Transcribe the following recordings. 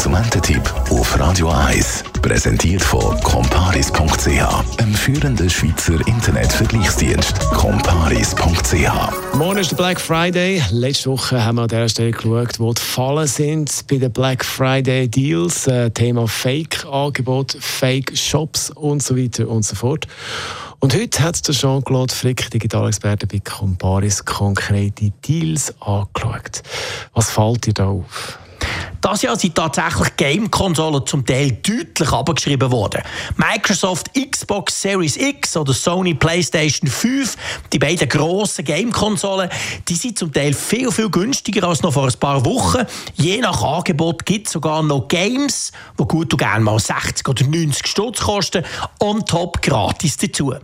Konsumententipp auf Radio 1. Präsentiert von comparis.ch, einem führenden Schweizer Internetvergleichsdienst. comparis.ch. Morgen ist der Black Friday. Letzte Woche haben wir an der Stelle geschaut, wo die Fallen sind bei den Black Friday Deals. Äh, Thema Fake-Angebot, Fake-Shops und so weiter und so fort. Und heute hat der Jean-Claude Frick, Digitalexperte bei Comparis, konkrete Deals angeschaut. Was fällt dir da auf? Das Jahr sind tatsächlich Game-Konsolen zum Teil deutlich abgeschrieben worden. Microsoft Xbox Series X oder Sony PlayStation 5, die beiden grossen Game-Konsolen, die sind zum Teil viel, viel günstiger als noch vor ein paar Wochen. Je nach Angebot gibt es sogar noch Games, die gut und gerne mal 60 oder 90 Stutz kosten, on top gratis dazu.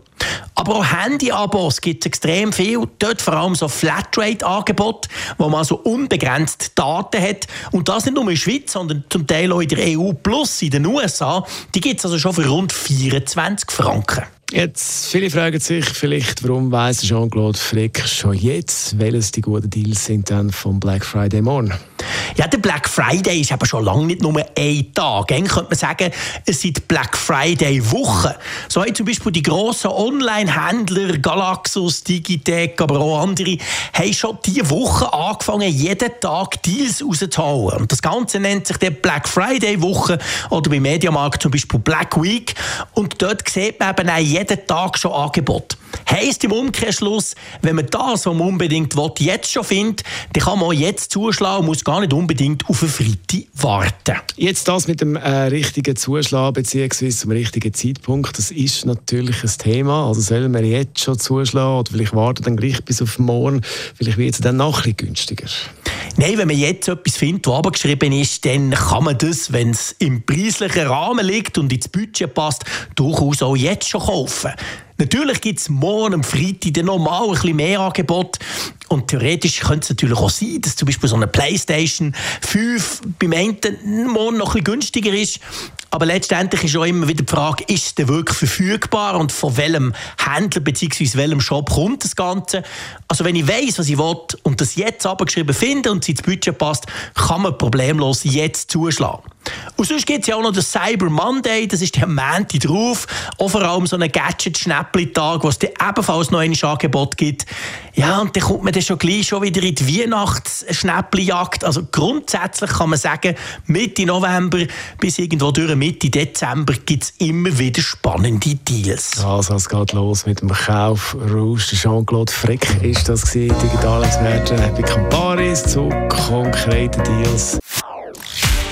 Aber auch Handy-Abos gibt es extrem viel. Dort vor allem so Flatrate-Angebote, wo man so unbegrenzt Daten hat. Und das nicht nur in der Schweiz, sondern zum Teil auch in der EU plus in den USA. Die gibt es also schon für rund 24 Franken. Jetzt, viele fragen sich vielleicht, warum weiss Jean-Claude Frick schon jetzt, welches die guten Deals sind dann vom Black Friday morgen? Ja, der Black Friday ist aber schon lange nicht nur ein Tag. Eigentlich könnte man sagen, es sind Black Friday Wochen. So haben zum Beispiel die grossen Online-Händler, Galaxus, Digitec, aber auch andere, haben schon diese Woche angefangen, jeden Tag Deals rauszuholen. Und das Ganze nennt sich der Black Friday Woche oder beim Mediamarkt zum Beispiel Black Week. Und dort sieht man eben auch jeden Tag schon Angebot. Heißt im Umkehrschluss, wenn man das, was man unbedingt will, jetzt schon findet, dann kann man auch jetzt zuschlagen und muss gar nicht unbedingt auf eine Freitag warten. Jetzt das mit dem äh, richtigen Zuschlag bzw. zum richtigen Zeitpunkt, das ist natürlich ein Thema. Also sollen wir jetzt schon zuschlagen oder vielleicht warten dann gleich bis auf morgen, vielleicht wird es dann bisschen günstiger. Nein, wenn man jetzt etwas findet, das abgeschrieben ist, dann kann man das, wenn es im preislichen Rahmen liegt und ins Budget passt, durchaus auch jetzt schon kaufen. Natürlich gibt es morgen am Freitag dann nochmal ein bisschen mehr Angebot. Und theoretisch könnte es natürlich auch sein, dass zum Beispiel so eine Playstation 5 beim einen morgen noch ein bisschen günstiger ist. Aber letztendlich ist auch immer wieder die Frage, ist denn wirklich verfügbar und von welchem Händler bzw. welchem Shop kommt das Ganze? Also wenn ich weiß, was ich will und das jetzt abgeschrieben finde und es ins Budget passt, kann man problemlos jetzt zuschlagen. Und sonst gibt es ja auch noch den Cyber Monday, das ist der Montag drauf. Auch vor allem so ein Gadget-Schnäppli-Tag, wo es ebenfalls noch ein Angebot gibt. Ja, und dann kommt man dann schon gleich schon wieder in die Weihnachts-Schnäppli-Jagd. Also grundsätzlich kann man sagen, Mitte November bis irgendwo durch Mitte Dezember gibt es immer wieder spannende Deals. Also es geht los mit dem Kauf Rouge. Jean-Claude Frick ist das gewesen, Digitalexperte bei Camparis zu konkreten Deals.